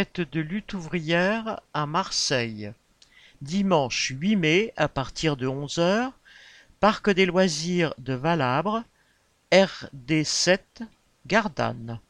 Fête de lutte ouvrière à Marseille. Dimanche 8 mai à partir de 11h, Parc des loisirs de Valabre, RD7, Gardanne.